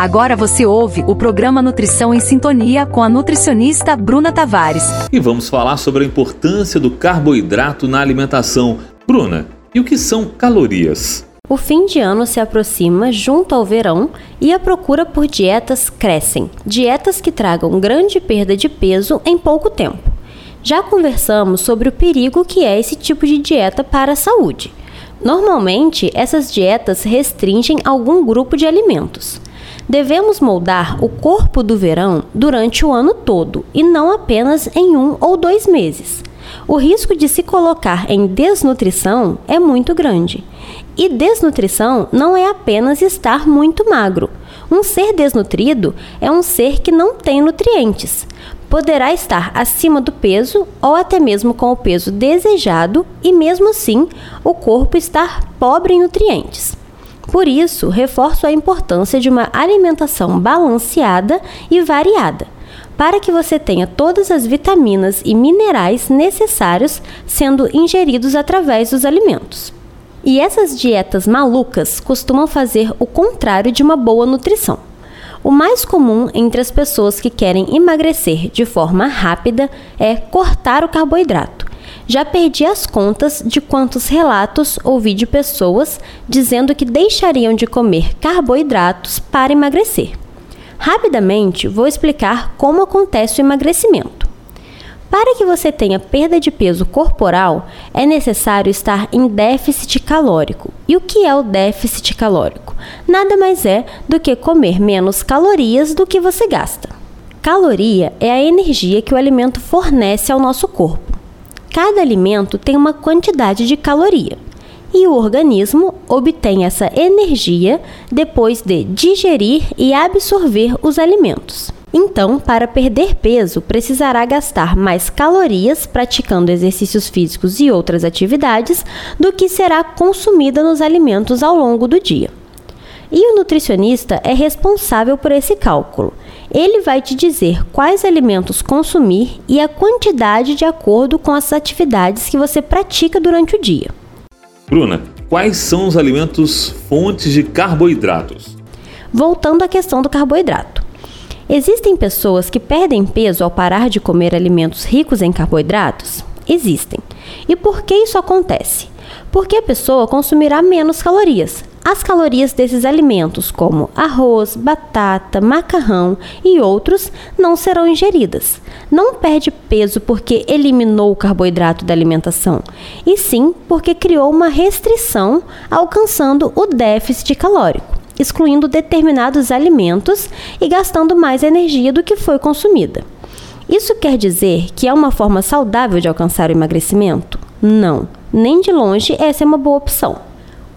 Agora você ouve o programa Nutrição em Sintonia com a nutricionista Bruna Tavares. E vamos falar sobre a importância do carboidrato na alimentação. Bruna, e o que são calorias? O fim de ano se aproxima junto ao verão e a procura por dietas crescem. Dietas que tragam grande perda de peso em pouco tempo. Já conversamos sobre o perigo que é esse tipo de dieta para a saúde. Normalmente, essas dietas restringem algum grupo de alimentos. Devemos moldar o corpo do verão durante o ano todo e não apenas em um ou dois meses. O risco de se colocar em desnutrição é muito grande. E desnutrição não é apenas estar muito magro. Um ser desnutrido é um ser que não tem nutrientes poderá estar acima do peso ou até mesmo com o peso desejado e, mesmo assim, o corpo estar pobre em nutrientes. Por isso, reforço a importância de uma alimentação balanceada e variada, para que você tenha todas as vitaminas e minerais necessários sendo ingeridos através dos alimentos. E essas dietas malucas costumam fazer o contrário de uma boa nutrição. O mais comum entre as pessoas que querem emagrecer de forma rápida é cortar o carboidrato. Já perdi as contas de quantos relatos ouvi de pessoas dizendo que deixariam de comer carboidratos para emagrecer. Rapidamente vou explicar como acontece o emagrecimento. Para que você tenha perda de peso corporal, é necessário estar em déficit calórico. E o que é o déficit calórico? Nada mais é do que comer menos calorias do que você gasta. Caloria é a energia que o alimento fornece ao nosso corpo. Cada alimento tem uma quantidade de caloria e o organismo obtém essa energia depois de digerir e absorver os alimentos. Então, para perder peso, precisará gastar mais calorias praticando exercícios físicos e outras atividades do que será consumida nos alimentos ao longo do dia. E o nutricionista é responsável por esse cálculo. Ele vai te dizer quais alimentos consumir e a quantidade de acordo com as atividades que você pratica durante o dia. Bruna, quais são os alimentos fontes de carboidratos? Voltando à questão do carboidrato. Existem pessoas que perdem peso ao parar de comer alimentos ricos em carboidratos? Existem. E por que isso acontece? Porque a pessoa consumirá menos calorias. As calorias desses alimentos, como arroz, batata, macarrão e outros, não serão ingeridas. Não perde peso porque eliminou o carboidrato da alimentação, e sim porque criou uma restrição, alcançando o déficit calórico excluindo determinados alimentos e gastando mais energia do que foi consumida. Isso quer dizer que é uma forma saudável de alcançar o emagrecimento? Não, nem de longe essa é uma boa opção.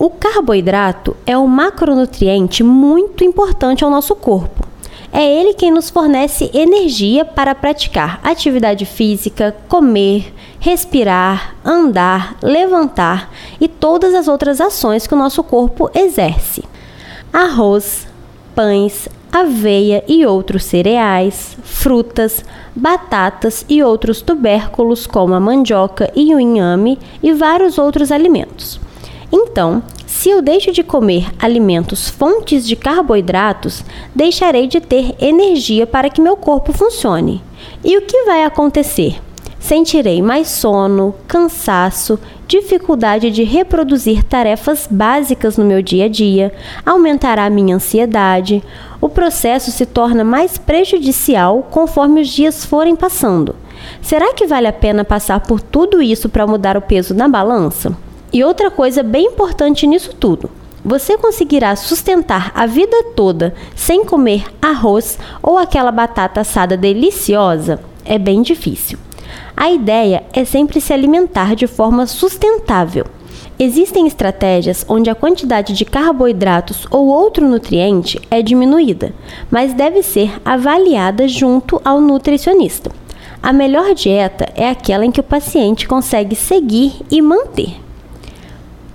O carboidrato é um macronutriente muito importante ao nosso corpo. É ele quem nos fornece energia para praticar atividade física, comer, respirar, andar, levantar e todas as outras ações que o nosso corpo exerce arroz, pães, aveia e outros cereais, frutas, batatas e outros tubérculos como a mandioca e o inhame e vários outros alimentos. Então, se eu deixo de comer alimentos fontes de carboidratos, deixarei de ter energia para que meu corpo funcione. E o que vai acontecer? Sentirei mais sono, cansaço, dificuldade de reproduzir tarefas básicas no meu dia a dia, aumentará minha ansiedade. O processo se torna mais prejudicial conforme os dias forem passando. Será que vale a pena passar por tudo isso para mudar o peso na balança? E outra coisa bem importante nisso tudo. Você conseguirá sustentar a vida toda sem comer arroz ou aquela batata assada deliciosa? É bem difícil. A ideia é sempre se alimentar de forma sustentável. Existem estratégias onde a quantidade de carboidratos ou outro nutriente é diminuída, mas deve ser avaliada junto ao nutricionista. A melhor dieta é aquela em que o paciente consegue seguir e manter.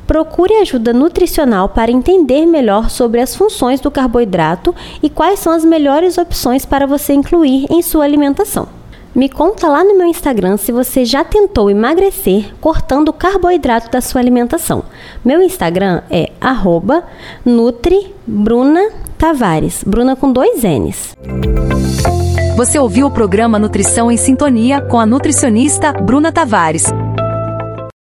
Procure ajuda nutricional para entender melhor sobre as funções do carboidrato e quais são as melhores opções para você incluir em sua alimentação. Me conta lá no meu Instagram se você já tentou emagrecer cortando o carboidrato da sua alimentação. Meu Instagram é @nutribruna Tavares, Bruna com dois N's. Você ouviu o programa Nutrição em Sintonia com a nutricionista Bruna Tavares.